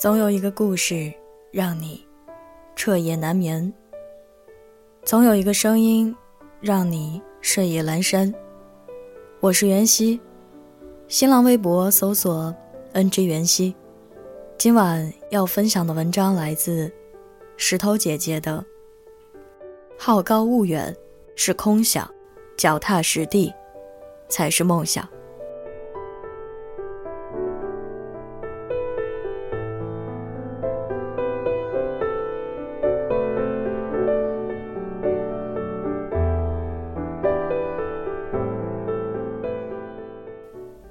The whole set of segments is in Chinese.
总有一个故事让你彻夜难眠，总有一个声音让你睡意阑珊。我是袁熙，新浪微博搜索 “ng 袁熙”。今晚要分享的文章来自石头姐姐的“好高骛远是空想，脚踏实地才是梦想”。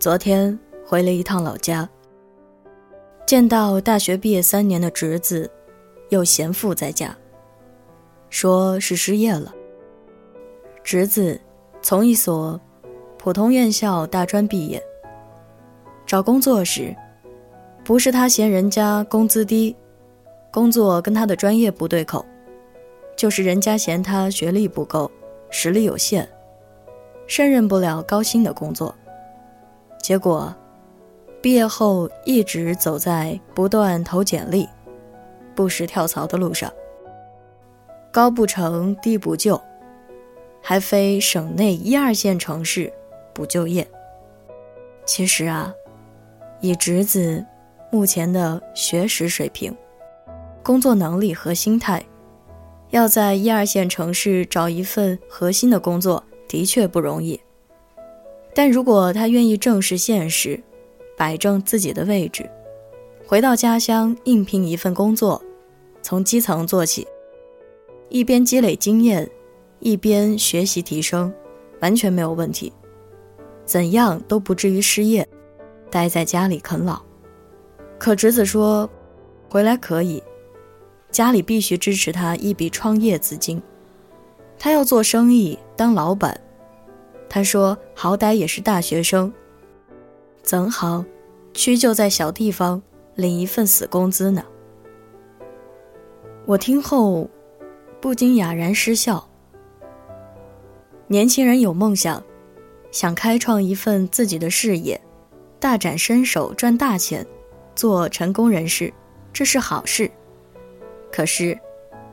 昨天回了一趟老家，见到大学毕业三年的侄子，又闲赋在家，说是失业了。侄子从一所普通院校大专毕业，找工作时，不是他嫌人家工资低，工作跟他的专业不对口，就是人家嫌他学历不够，实力有限，胜任不了高薪的工作。结果，毕业后一直走在不断投简历、不时跳槽的路上。高不成低不就，还非省内一二线城市不就业。其实啊，以侄子目前的学识水平、工作能力和心态，要在一二线城市找一份核心的工作，的确不容易。但如果他愿意正视现实，摆正自己的位置，回到家乡应聘一份工作，从基层做起，一边积累经验，一边学习提升，完全没有问题。怎样都不至于失业，待在家里啃老。可侄子说，回来可以，家里必须支持他一笔创业资金，他要做生意，当老板。他说：“好歹也是大学生，怎好屈就在小地方领一份死工资呢？”我听后不禁哑然失笑。年轻人有梦想，想开创一份自己的事业，大展身手赚大钱，做成功人士，这是好事。可是，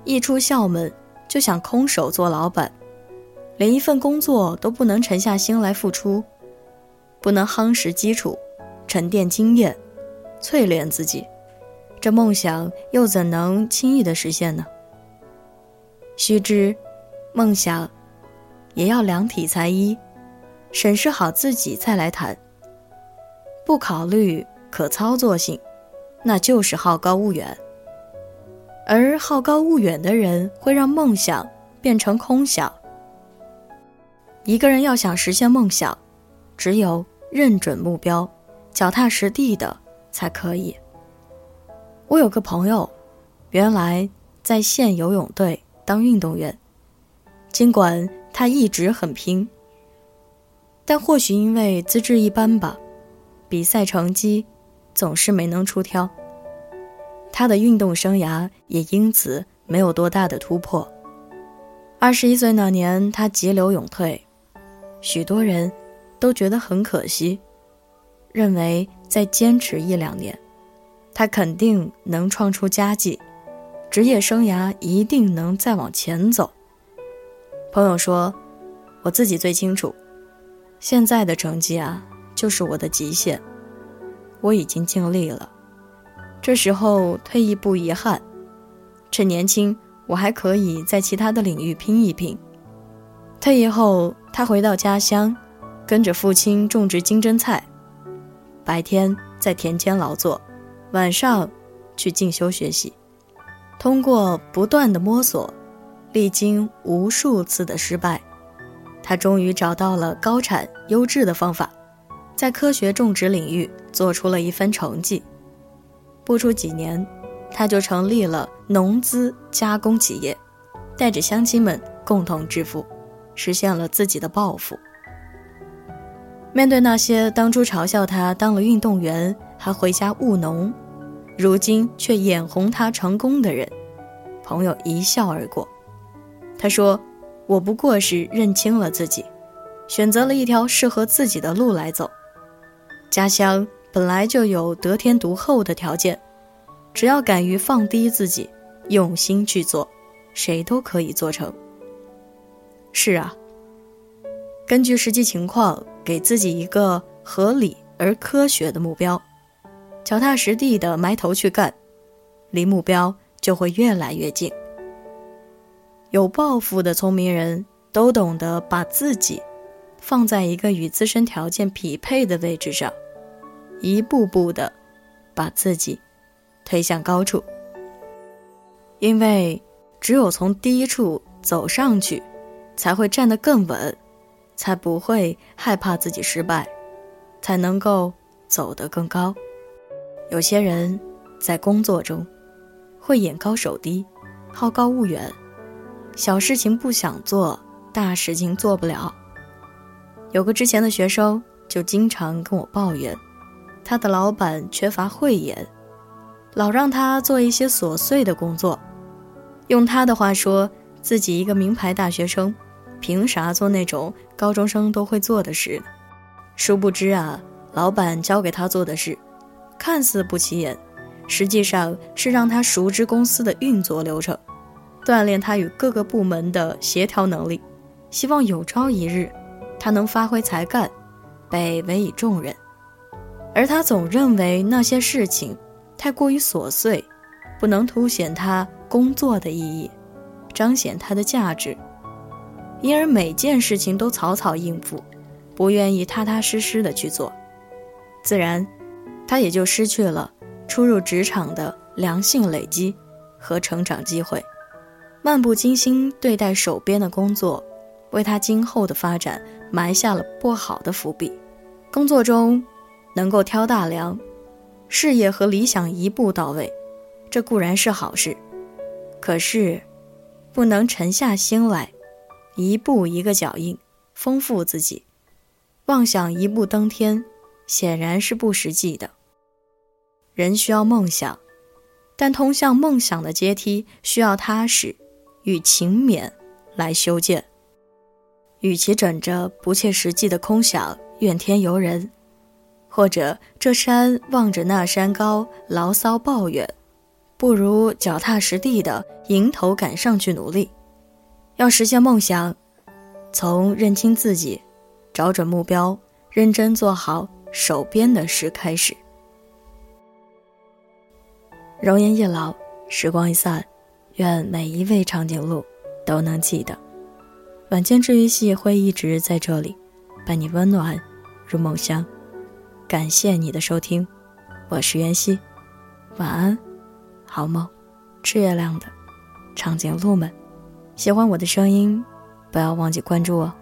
一出校门就想空手做老板。连一份工作都不能沉下心来付出，不能夯实基础、沉淀经验、淬炼自己，这梦想又怎能轻易的实现呢？须知，梦想也要量体裁衣，审视好自己再来谈。不考虑可操作性，那就是好高骛远。而好高骛远的人，会让梦想变成空想。一个人要想实现梦想，只有认准目标，脚踏实地的才可以。我有个朋友，原来在县游泳队当运动员，尽管他一直很拼，但或许因为资质一般吧，比赛成绩总是没能出挑。他的运动生涯也因此没有多大的突破。二十一岁那年，他急流勇退。许多人都觉得很可惜，认为再坚持一两年，他肯定能创出佳绩，职业生涯一定能再往前走。朋友说：“我自己最清楚，现在的成绩啊，就是我的极限。我已经尽力了，这时候退役不遗憾。趁年轻，我还可以在其他的领域拼一拼。退役后。”他回到家乡，跟着父亲种植金针菜，白天在田间劳作，晚上去进修学习。通过不断的摸索，历经无数次的失败，他终于找到了高产优质的方法，在科学种植领域做出了一番成绩。不出几年，他就成立了农资加工企业，带着乡亲们共同致富。实现了自己的抱负。面对那些当初嘲笑他当了运动员还回家务农，如今却眼红他成功的人，朋友一笑而过。他说：“我不过是认清了自己，选择了一条适合自己的路来走。家乡本来就有得天独厚的条件，只要敢于放低自己，用心去做，谁都可以做成。是啊，根据实际情况，给自己一个合理而科学的目标，脚踏实地的埋头去干，离目标就会越来越近。有抱负的聪明人都懂得把自己放在一个与自身条件匹配的位置上，一步步的把自己推向高处。因为只有从低处走上去。才会站得更稳，才不会害怕自己失败，才能够走得更高。有些人在工作中会眼高手低，好高骛远，小事情不想做，大事情做不了。有个之前的学生就经常跟我抱怨，他的老板缺乏慧眼，老让他做一些琐碎的工作。用他的话说，自己一个名牌大学生。凭啥做那种高中生都会做的事呢？殊不知啊，老板交给他做的事，看似不起眼，实际上是让他熟知公司的运作流程，锻炼他与各个部门的协调能力，希望有朝一日，他能发挥才干，被委以重任。而他总认为那些事情太过于琐碎，不能凸显他工作的意义，彰显他的价值。因而每件事情都草草应付，不愿意踏踏实实的去做，自然，他也就失去了初入职场的良性累积和成长机会。漫不经心对待手边的工作，为他今后的发展埋下了不好的伏笔。工作中能够挑大梁，事业和理想一步到位，这固然是好事，可是不能沉下心来。一步一个脚印，丰富自己，妄想一步登天，显然是不实际的。人需要梦想，但通向梦想的阶梯需要踏实与勤勉来修建。与其枕着不切实际的空想怨天尤人，或者这山望着那山高牢骚抱怨，不如脚踏实地的迎头赶上去努力。要实现梦想，从认清自己、找准目标、认真做好手边的事开始。容颜一老，时光一散，愿每一位长颈鹿都能记得，晚间治愈系会一直在这里，伴你温暖入梦乡。感谢你的收听，我是袁熙，晚安，好梦，吃月亮的长颈鹿们。喜欢我的声音，不要忘记关注哦。